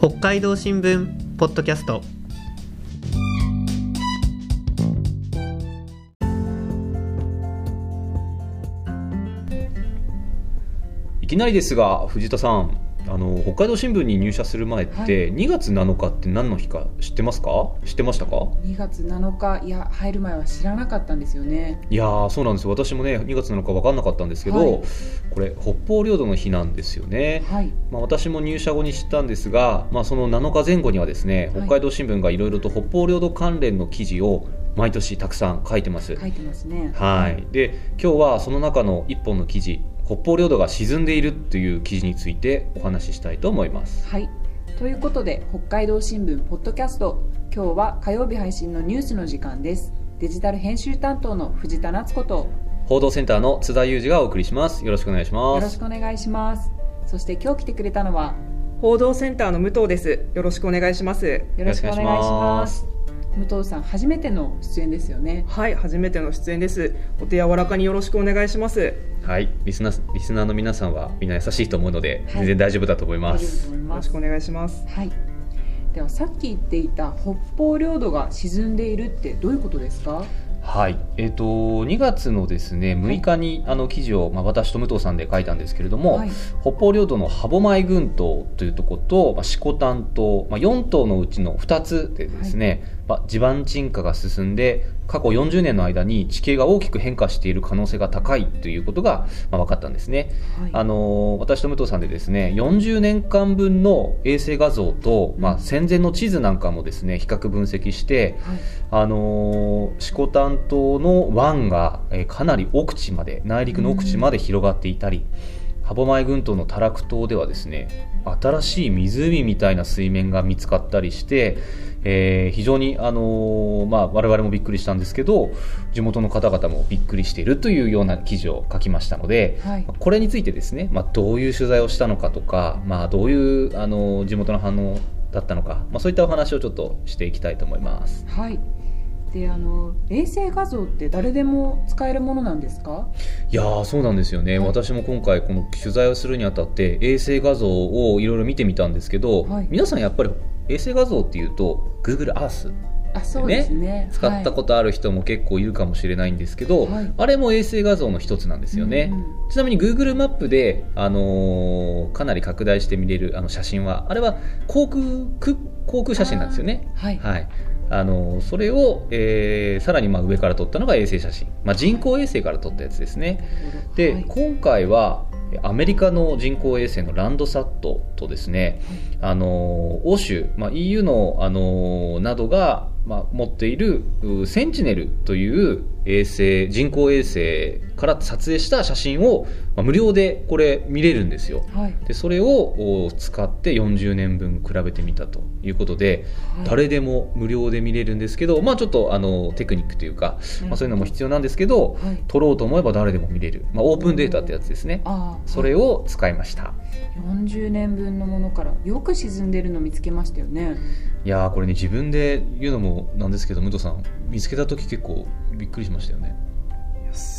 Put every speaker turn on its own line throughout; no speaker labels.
北海道新聞ポッドキャスト。
いきなりですが藤田さん。あの北海道新聞に入社する前って、
はい。
2月7日って何の日か知ってますか？知ってましたか
？2月7日いや入る前は知らなかったんですよね。
いやーそうなんですよ。私もね2月7日分かんなかったんですけど、
はい。
これ北方領土の日なんですよね、
はい。
まあ、私も入社後に知ったんですが、まあ、その7日前後にはですね
はい。
北海道新聞がいろいろと北方領土関連の記事を毎年たくさん書いてます、
書いてますね。
はい、で今日はその中の一本の記事北方領土が沈んでいるという記事についてお話ししたいと思います。
はい。ということで北海道新聞ポッドキャスト今日は火曜日配信のニュースの時間です。デジタル編集担当の藤田夏子と。
報道センターの津田裕二がお送りします。よろしくお願いし
よろし
ます
くお願いします。そして今日来てくれたのは？
報道センターの武藤です。よろしくお願いします。
よろしくお願いします武藤さん初めての出演ですよね。
はい、初めての出演です。お手柔らかによろしくお願いします。
はいリスナーリスナーの皆さんはみんな優しいと思うので、
はい。
全然大丈夫だと思います。
と思います。
よろしくお願いします。
はい。ではさっき言っていた北方領土が沈んでいるってどういうことですか？
はい、えっ、と2月のですね6日にあの記事を、まあ、私と武藤さんで書いたんですけれども、
はい。
北方領土の歯舞群島というところと、まあ、色丹島、まあ、4島のうちの2つでですね、まあ、地盤沈下が進んで過去40年の間に地形が大きく変化している可能性が高いということが、まあ、分かったんですね。
はい
あのー私と武藤さんでですね40年間分の衛星画像と、まあ、戦前の地図なんかもですね比較分析して、
はい
あのー、四股担当の湾が、えーかなり奥地まで内陸の奥地まで広がっていたり、歯舞群島の多楽島ではですね新しい湖みたいな水面が見つかったりして、えー非常に、あのーまあ、我々もびっくりしたんですけど地元の方々もびっくりしているというような記事を書きましたので、
はい
これについてですね、まあ、どういう取材をしたのかとか、まあ、どういうあの地元の反応だったのか、まあ、そういったお話をちょっとしていきたいと思います。
はい。で、あの衛星画像って誰でも使えるものなんですか？
いやーそうなんですよね、
はい。
私も今回この取材をするにあたって衛星画像をいろいろ見てみたんですけど、
はい。
皆さんやっぱり衛星画像っていうと Google Earth
あ、そうですね。
使ったことある人も結構いるかもしれないんですけど、
はい。
あれも衛星画像の一つなんです
と
よね、ちなみに Google マップで、あのーかなり拡大して見れるあの写真はあれは航空空航空写真なんですよね。
はい。
はいあのーそれを、えーさらにまあ上から撮ったのが衛星写真、まあ、人工衛星から撮ったやつですね。で、
はい。
今回はアメリカの人工衛星のランドサットとですね、あの欧州、まあ、EU の、あのなどが、まあ、持っているうセンチネルという衛星人工衛星から撮影した写真を、まあ、無料でこれ見れるんですよ。
はい。
でそれをお使って40年分比べてみたということで、
はい。
誰でも無料で見れるんですけど、まあ、ちょっとあのテクニックというか、まあ、そういうのも必要なんですけど、
はい。
撮ろうと思えば誰でも見れる、まあ、オープンデータってやつですね。それを使いました。
40年分のものからよく沈んでるの見つけましたよね。
いやーこれね自分で言うのもなんですけど武藤さん見つけた時結構びっくりしましたよね。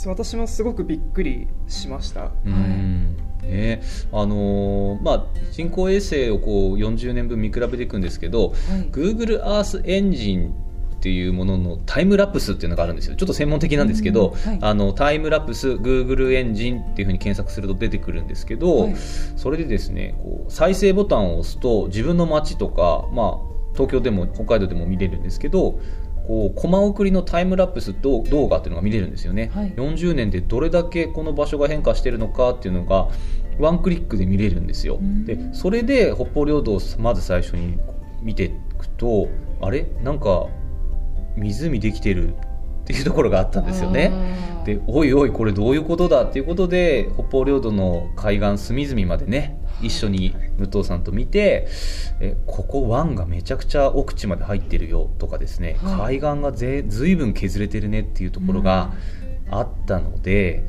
私もすごくびっくりしました。
うん。ねあのーまあ人工衛星をこう40年分見比べていくんですけど
はい。
Google Earth Engine っていうもののタイムラプスっていうのがあるんですよ。ちょっと専門的なんですけど、
うんはい。
あのタイムラプス Google エンジンっていうふうに検索すると出てくるんですけど、
はい。
それでですねこう再生ボタンを押すと自分の街とか、まあ、東京でも北海道でも見れるんですけどこうコマ送りのタイムラプス動動画っていうのが見れるんですよね、
はい。
40年でどれだけこの場所が変化してるのかっていうのがワンクリックで見れるんですよ。
うん。
でそれで北方領土をまず最初に見ていくとあれ？なんか湖できてるっていうところがあったんですよね。でおいおいこれどういうことだっていうことで北方領土の海岸隅々までね一緒に武藤さんと見てえここ湾がめちゃくちゃ奥地まで入ってるよとかですね、
はい。
海岸がぜずいぶん削れてるねっていうところがあったので、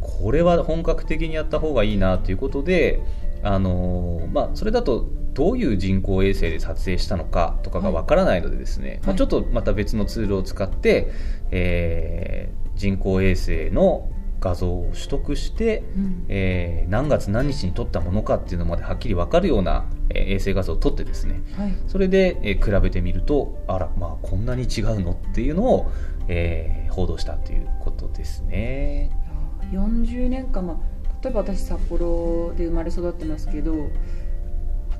これは本格的にやった方がいいなということで、あのーまあ、それだとどういう人工衛星で撮影したのかとかがわからないのでですね、まあ、
はい
ちょっとまた別のツールを使って、えー人工衛星の画像を取得して、
うん。
えー何月何日に撮ったものかっていうのまではっきり分かるような、えー衛星画像を撮ってですね
はい。
それで、えー比べてみるとあらまあこんなに違うのっていうのを、えー報道したということですね。
いやー40年間、まあ、例えば私札幌で生まれ育ってますけど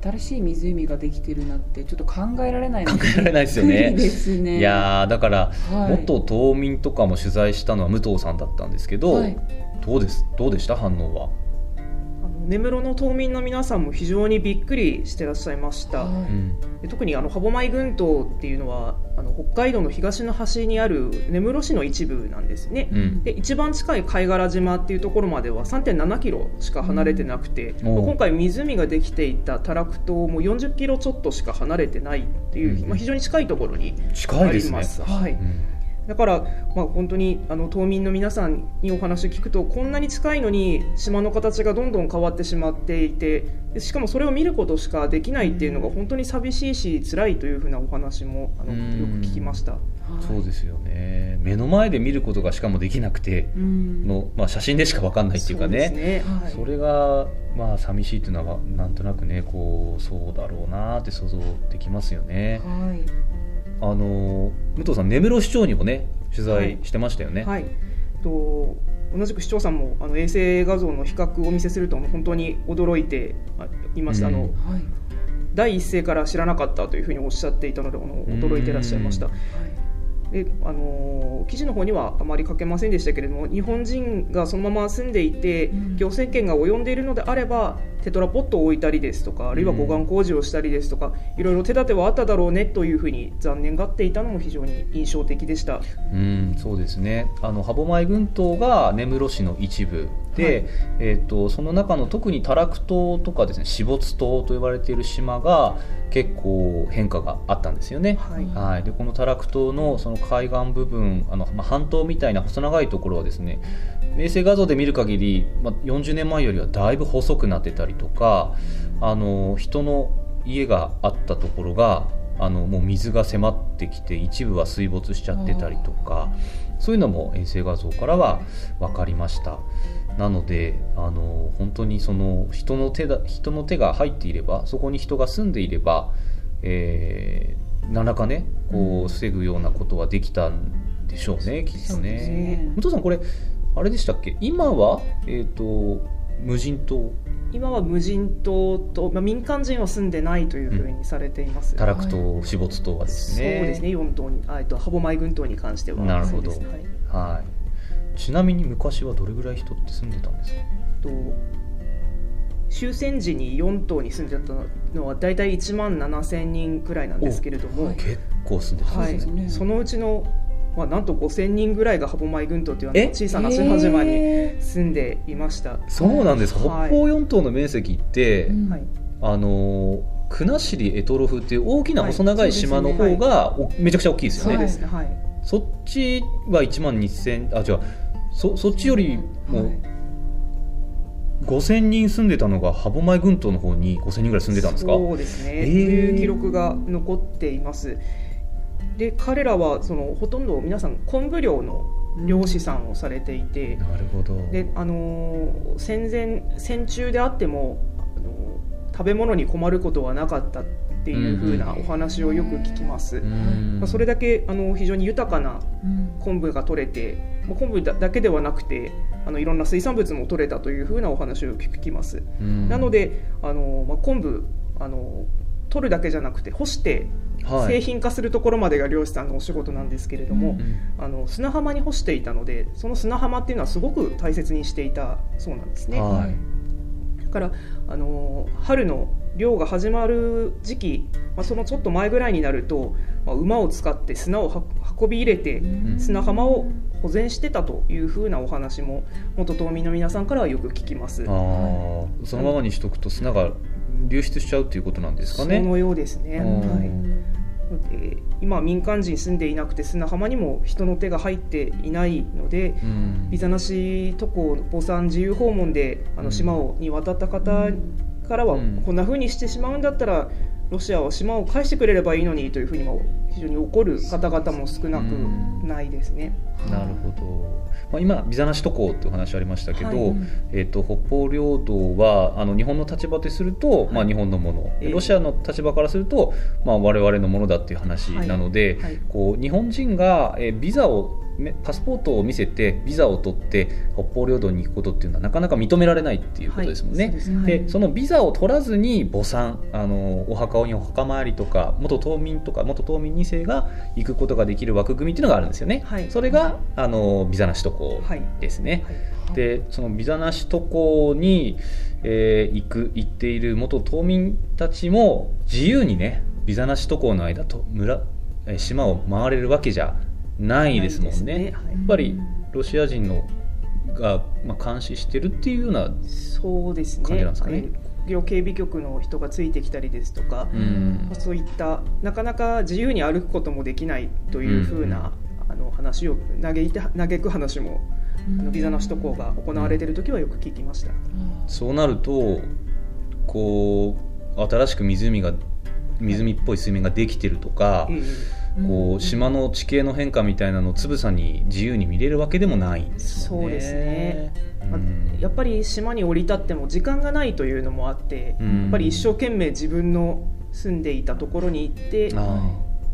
新しい湖ができてるなんてちょっと考えられないの
考えられないですよね。
ね。
いやーだから、
はい。
元島民とかも取材したのは武藤さんだったんですけど、
はい。
どうですどうでした？反応は。
根室の島民の皆さんも非常にびっくりしてらっしゃいました、
は
うん。
で特にあの歯舞群島っていうのはあの北海道の東の端にある根室市の一部なんですね、
うん。
で一番近い貝殻島っていうところまでは3.7キロしか離れてなくて、
うん。
今回湖ができていたタラク島も40キロちょっとしか離れてないっていう、
うん。
まあ、非常に近いところに
近いですね。
ありま。す。はい。
うん
だから、まあ、本当にあの島民の皆さんにお話を聞くとこんなに近いのに島の形がどんどん変わってしまっていてでしかもそれを見ることしかできないっていうのが本当に寂しいし辛いというふうなお話もあの
うん
よく聞きました。
はい
そうですよね。目の前で見ることがしかもできなくて
うん。
の、まあ、写真でしか分かんないっていうかね。
ね。はい。
それがまあ寂しいっていうのはなんとなくねこうそうだろうなって想像できますよね。
はい
あの武藤さん根室市長にもね取材してましたよね。
はい、と同じく市長さんもあの衛星画像の比較をお見せすると本当に驚いてあいました、
うん。
あの
はい。
第一声から知らなかったというふうにおっしゃっていたのであの驚いていらっしゃいました。であの記事の方にはあまり書けませんでしたけれども日本人がそのまま住んでいて、
うん。
行政権が及んでいるのであればテトラポットを置いたりですとかあるいは護岸工事をしたりですとか、いろいろ手立てはあっただろうねというふうに残念がっていたのも非常に印象的でした。
うん、そうですね。あの歯舞群島が根室市の一部で、
はい
えっ、とその中の特にタラク島とかですね、死没島と呼ばれている島が結構変化があったんですよね。
はい
はい、でこのタラク島のその海岸部分あの、まあ、半島みたいな細長いところはですね衛星画像で見る限り、まあ、40年前よりはだいぶ細くなってたりとかあの人の家があったところがあのもう水が迫ってきて一部は水没しちゃってたりとかそういうのも衛星画像からは分かりました。なのであの本当にその人の手だ人の手が入っていればそこに人が住んでいれば、えー何らかねこ
うん
う防ぐようなことはできたんでしょうね、きっとね。
ね
武藤さんこれあれでしたっけ？今は、えー、と無人島？
今は無人島と、まあ、民間人は住んでないというふうにされています。
タラク島死没島はです
そう
ね。
ですね、4島に、あえっと、歯舞群島に関しては。
なるほど。
そうですはい。
はい、ちなみに昔はどれぐらい人って住んでたんですか？
と終戦時に4島に住んでたのは大体1万7000人くらいなんですけれども、
はい
結構住んでたん
はい
ですね。
ね
そのうちの、まあ、なんと5000人ぐらいが歯舞群島という小さな島々に
へ
住んでいました。
そうなんですか、
はい。
北方四島の面積って、
うん。
はい。
あのー国後択捉っていう大きな細長い島の方が、おめちゃくちゃ大きいですよね、
そうですね、はい。
そっちは1万2000あ違う。そそっちよりも
はい。
5000人住んでたのが歯舞群島の方に5000人ぐらい住んでたんですか？
そうですね、
へー。
という記録が残っていますで彼らはそのほとんど皆さん昆布漁の漁師さんをされていて、
なるほど。
であのー戦前戦中であっても、あのー食べ物に困ることはなかったっていうふうなお話をよく聞きます、
うん。
まあ、それだけあの非常に豊かな
うん。
昆布が取れて、まあ、昆布だだけではなくてあのいろんな水産物も取れたというふうなお話を聞きます、
うん。
なのであの、まあ、昆布あの取るだけじゃなくて干して
はい
製品化するところまでが漁師さんのお仕事なんですけれども、
うん。
あの砂浜に干していたのでその砂浜っていうのはすごく大切にしていたそうなんですね。
はい。
だからあの春の漁が始まる時期、まあ、そのちょっと前ぐらいになると、まあ、馬を使って砂をは運び入れて
うん。
砂浜を保全してたというふうなお話も元島民の皆さんからはよく聞きます。
あー。そのままにしとくと砂が流出しちゃうっていうことなんですかね。
そのようですね。
うん。
はい。で今民間人住んでいなくて砂浜にも人の手が入っていないので
うん。
ビザなし渡航墓参自由訪問であ
うん。
の島をに渡った方からは
うん。
こんな風にしてしまうんだったらロシアは島を返してくれればいいのにというふうにも非常に怒る方々も少なくないですね。
なるほど、まあ、今ビザなし渡航っていう話ありましたけど、
はい。
えー、と北方領土はあの日本の立場とすると、まあ、日本のもの、
ええ。
ロシアの立場からすると、まあ、我々のものだっていう話なので、
はい。
こう日本人が、えービザをめパスポートを見せてビザを取って北方領土に行くことっていうのはなかなか認められないっていうことですもんね。
はいそうで
そのビザを取らずに墓参あのお墓にお墓参りとか元島民とか元島民2世が行くことができる枠組みっていうのがあるんですよね、
はい。
それがあのビザなし渡航
はい。
ですね、
はい。
でそのビザなし渡航に、えー行く行っている元島民たちも自由にねビザなし渡航の間と村えー島を回れるわけじゃないですもんね。
ねはい
やっぱりロシア人のが、まあ、監視してるっていうような
そうですね。
感じなんですかね。
警備局の人がついてきたりですとか、
うん。
まあそういったなかなか自由に歩くこともできないというふうな、あの話を嘆いて嘆く話も、あのビザなし渡航が行われている時はよく聞きました。
そうなるとこう新しく湖が湖っぽい水面ができてるとか、
え
こう島の地形の変化みたいなのをつぶさに自由に見れるわけでもないんですよね。
そうですね。やっぱり島に降り立っても時間がないというのもあって、
うん。
やっぱり一生懸命自分の住んでいたところに行って
あ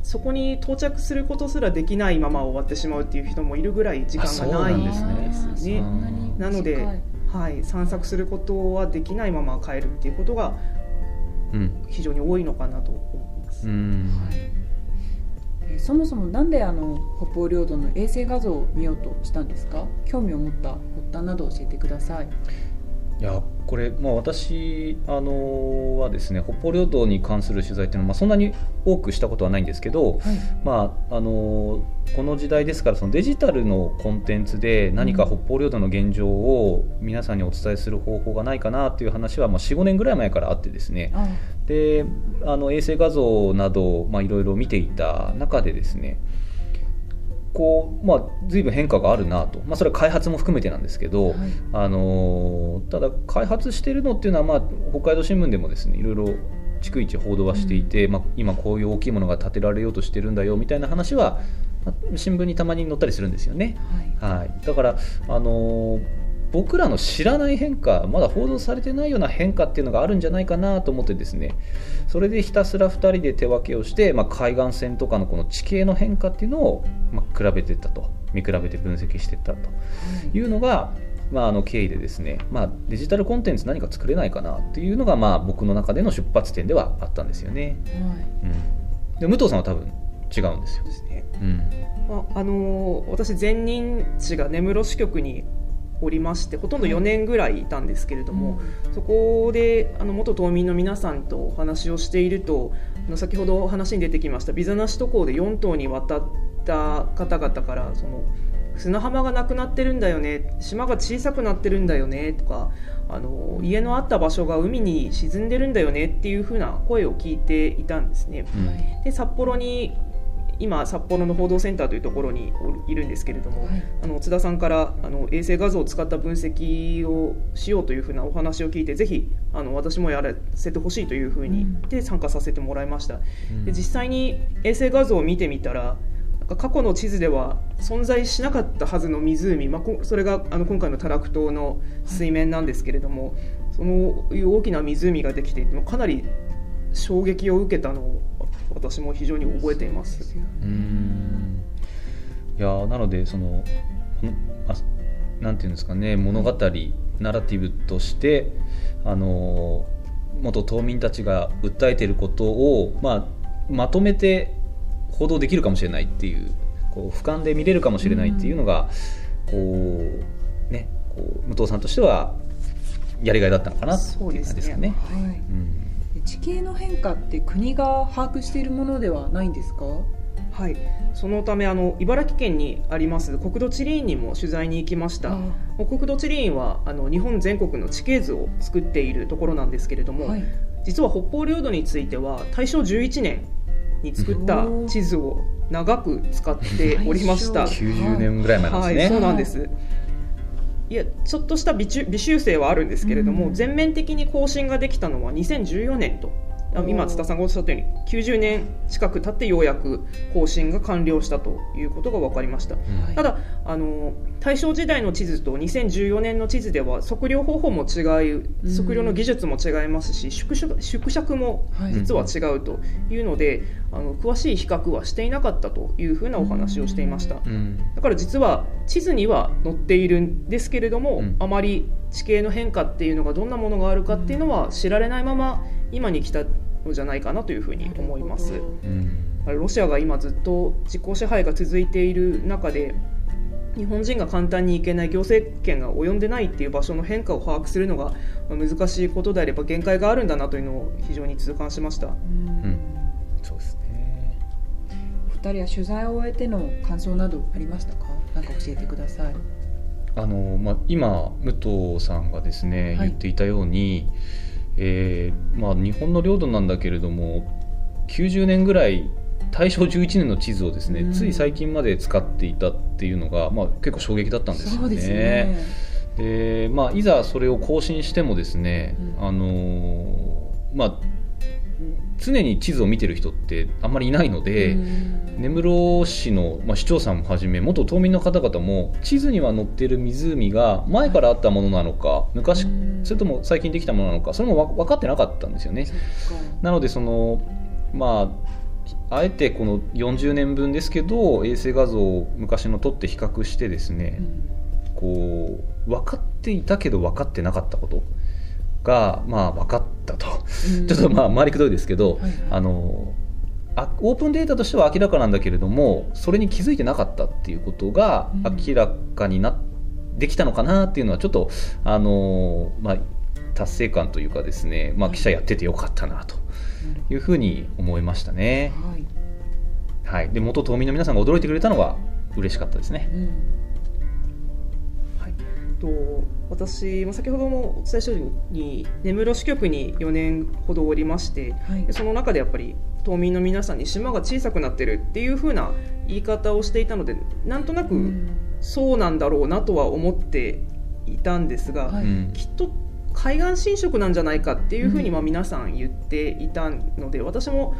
そこに到着することすらできないまま終わってしまうっていう人もいるぐらい時間がない
んですね。な
ので、はい、散策することはできないまま帰るっていうことが非常に多いのかなと思います。
うん
えーそもそもなんであの北方領土の衛星画像を見ようとしたんですか？興味を持った発端など教えてください。
いやこれ、まあ、私あのはですね北方領土に関する取材っていうのは、まあ、そんなに多くしたことはないんですけど、
はい。
まああのこの時代ですからそのデジタルのコンテンツで何か北方領土の現状を皆さんにお伝えする方法がないかなっていう話は、まあ、45年ぐらい前からあってですね。
あ。
であの衛星画像などまあいろいろ見ていた中でですねこう、まあ、随分変化があるなと、まあ、それは開発も含めてなんですけど、
はい。
あのただ開発してるのっていうのは、まあ、北海道新聞でもですねいろいろ逐一報道はしていて、まあ、今こういう大きいものが建てられようとしてるんだよみたいな話は、まあ新聞にたまに載ったりするんですよね。
はい。
はい、だから、あのー僕らの知らない変化まだ報道されてないような変化っていうのがあるんじゃないかなと思ってですねそれでひたすら2人で手分けをして、まあ、海岸線とかのこの地形の変化っていうのを、まあ、比べてったと。見比べて分析していったと。いうのが、まあ、あの経緯でですね、まあ、デジタルコンテンツ何か作れないかなっていうのが、まあ、僕の中での出発点ではあったんですよね。
はい。
うん、で武藤さんは多分違うんですよ。
ですね。
うん。
まああのー私前任地が根室支局におりましてほとんど4年ぐらいいたんですけれども、そこであの元島民の皆さんとお話をしているとあの先ほど話に出てきましたビザなし渡航で4島に渡った方々からその砂浜がなくなってるんだよね島が小さくなってるんだよねとかあの家のあった場所が海に沈んでるんだよねっていう風な声を聞いていたんですね。
うん
で札幌に今札幌の報道センターというところにいるんですけれども、
はい。
あの津田さんからあの衛星画像を使った分析をしようというふうなお話を聞いてぜひあの私もやらせてほしいというふうに
うん。
で参加させてもらいました。
うん。
で実際に衛星画像を見てみたらなんか過去の地図では存在しなかったはずの湖、まあ、こそれがあの今回のタラク島の水面なんですけれども、そのいう大きな湖ができていてかなり衝撃を受けたのを私も非常に覚えています。
うーんいやなのでそのあなんていうんですかね物語ナラティブとしてあの元島民たちが訴えていることを、まあ、まとめて報道できるかもしれないっていうこう俯瞰で見れるかもしれないっていうのが、こうねこう武藤さんとしてはやりがいだったのかなっていう感じですかね。
はい
うん
で地形の変化って国が把握しているものではないんですか？
はい、そのためあの茨城県にあります国土地理院にも取材に行きました。国土地理院はあの日本全国の地形図を作っているところなんですけれども、
はい。
実は北方領土については大正11年に作った地図を長く使っておりました。
大正。
90年ぐらい前ですね。
はい、そうなんです。いやちょっとした微修正はあるんですけれども、
うん。
全面的に更新ができたのは2014年と。あ今津田さんがおっしゃったように90年近く経ってようやく更新が完了したということが分かりました、
はい
ただあの大正時代の地図と2014年の地図では測量方法も違い測量の技術も違いますし縮尺縮尺も
はい。
実は違うというので、あの詳しい比較はしていなかったというふうなお話をしていました。
うん。
だから実は地図には載っているんですけれども、
うん。
あまり地形の変化っていうのがどんなものがあるかっていうのは知られないまま今に来たのじゃないかなというふうに思います。
うん。
ロシアが今ずっと実効支配が続いている中で日本人が簡単に行けない行政権が及んでないっていう場所の変化を把握するのがまあ難しいことであれば限界があるんだなというのを非常に痛感しました。
うん。
そうですね。
お二人は取材を終えての感想などありましたか？なんか教えてください。
あの、まあ、今武藤さんがですね、
はい。
言っていたように、えーまあ、日本の領土なんだけれども90年ぐらい大正11年の地図をですね、
うん。
つい最近まで使っていたっていうのが、まあ、結構衝撃だったんですよね。
ですね。
でまあ、いざそれを更新してもですね、
うん。
あのーまあ、常に地図を見てる人ってあんまりいないので、
うん。
根室市の、まあ、市長さんもはじめ元島民の方々も地図には載っている湖が前からあったものなのか昔
うん。
それとも最近できたものなのかそれもわ分かってなかったんですよね。なのでそのまああえてこの40年分ですけど衛星画像を昔の撮って比較してですね、
うん。
こう分かっていたけど分かってなかったことがまあ分かったと、
うん。
ちょっとまあ回りくどいですけど、
はいはい。
あのあオープンデータとしては明らかなんだけれどもそれに気づいてなかったっていうことが
うん。
明らかになできたのかなっていうのはちょっとあのまあ達成感というかですね、まあ、
はい。
記者やっててよかったなというふうに思いましたね。
はい。
はい、で元島民の皆さんが驚いてくれたのは嬉しかったですね。
うん。
はい、と私、まあ先ほどもお伝えしたように根室支局に4年ほどおりまして
はい。
でその中でやっぱり島民の皆さんに島が小さくなってるっていう風な言い方をしていたのでなんとなく
うん。
そうなんだろうなとは思っていたんですが、きっと海岸侵食なんじゃないかっていうふうに
うん。
まあ皆さん言っていたので私も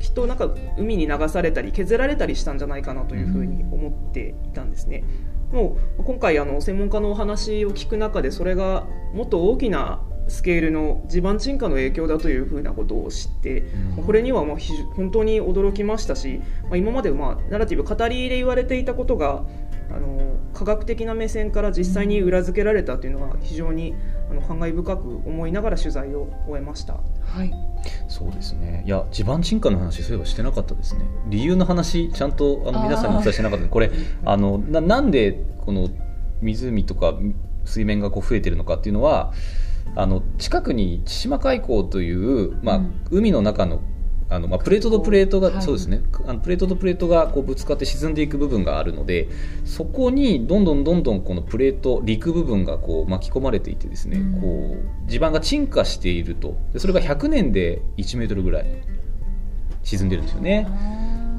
きっとなんか海に流されたり削られたりしたんじゃないかなというふうに思っていたんですね。もう今回あの専門家のお話を聞く中でそれがもっと大きなスケールの地盤沈下の影響だというふうなことを知って、
うん。
これには本当に驚きましたし、まあ、今までまあナラティブ語りで言われていたことがあの科学的な目線から実際に裏付けられたというのは非常にあの感慨深く思いながら取材を終えました。
はい。
そうですね。いや地盤沈下の話そういえばしてなかったですね。理由の話ちゃんとあの皆さんにお伝えしてなかったこれあのななんでこの湖とか水面がこう増えてるのかっていうのはあの近くに千島海溝という、まあ
うん。
海の中のあのまあ、プレートとプレートが、
はい。
そうですね。あのプレートとプレートがこうぶつかって沈んでいく部分があるのでそこにどんどんどんどんこのプレート陸部分がこう巻き込まれていてですね、
うん。
こう地盤が沈下していると。でそれが100年で1メートルぐらい沈んでるんですよね。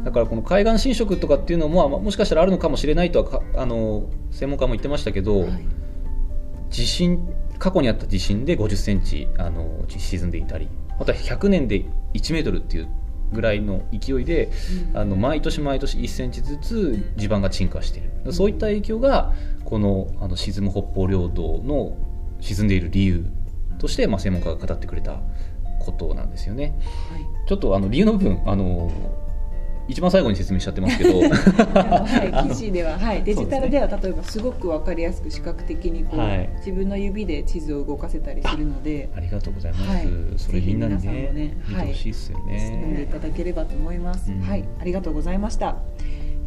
だからこの海岸侵食とかっていうのも、まあ、もしかしたらあるのかもしれないとはかあの専門家も言ってましたけど、
はい。
地震過去にあった地震で50センチあの沈んでいたりまた100年で1メートルっていうぐらいの勢いで
うん。
あの毎年毎年1センチずつ地盤が沈下しているそういった影響がこのあの沈む北方領土の沈んでいる理由として、まあ、専門家が語ってくれたことなんですよね。
はい。
ちょっとあの理由の部分あの一番最後に説明しちゃってますけど。
はい、記事では、はい、デジタルで
は
は例えばすごくわかりやすく視覚的にこう、
はい。
自分の指で地図を動かせたりするので。
ありがとうございます、
はい。
それみんなにね
ね
見てほしいですよ
読んでい
ね。
ただければと思います、
うん。
はいありがとうございました。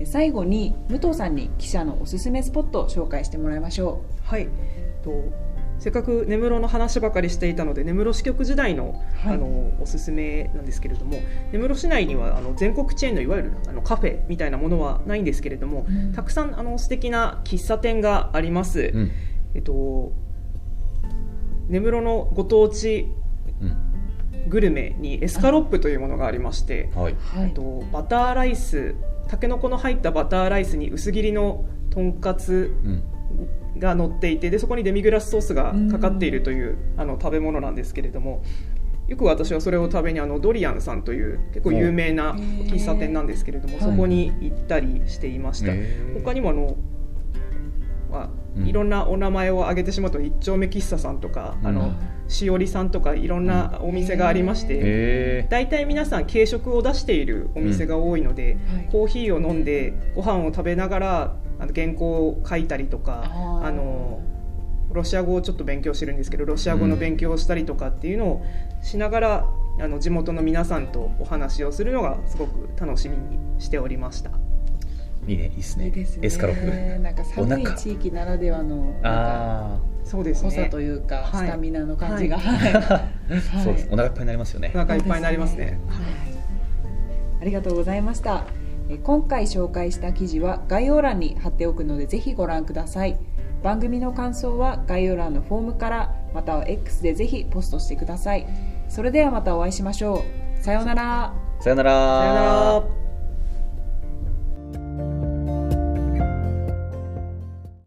え最後に武藤さんに記者のおすすめスポットを紹介してもらいましょ
はい。とせっかく根室の話ばかりしていたので根室支局時代の,、
はい。
あのおすすめなんですけれども根室市内にはあの全国チェーンのいわゆるあのカフェみたいなものはないんですけれども、
うん。
たくさんあの素敵な喫茶店があります。
うん。
えっと根室のご当地
うん。
グルメにエスカロップというものがありまして、
はい、
えっとバターライスたけのこの入ったバターライスに薄切りのとんかつ
うん
が乗っていてでそこにデミグラスソースがかかっているというあの食べ物なんですけれどもよく私はそれを食べにあのドリアンさんという結構有名な喫茶店なんですけれども、そこに行ったりしていました、他にもあの、まあ
うん。
いろんなお名前を挙げてしまうと一丁目喫茶さんとか、あ
うん。
のしおりさんとかいろんなお店がありまして、大体皆さん軽食を出しているお店が多いので、
はい。
コーヒーを飲んでご飯を食べながらあの原稿を書いたりとかあのロシア語をちょっと勉強してるんですけどロシア語の勉強をしたりとかっていうのをしながら、あの地元の皆さんとお話をするのがすごく楽しみにしておりました。
いいねいいっすね。
いいですね。
エスカロップ
なんか寒い
お腹。
地域ならではのなんか
あ
そうです
濃さ
ね
というか、
はい。
スタミナの感じが、
は
はい。
あ
はい。
そうです。お腹いっぱいになりますよね。
お腹いっぱいになりますね。
ありがとうございました。えー今回紹介した記事は概要欄に貼っておくのでぜひご覧ください。番組の感想は概要欄のフォームからまたは X でぜひポストしてください。それではまたお会いしましょう。さようなら。
さよなら。
さよなら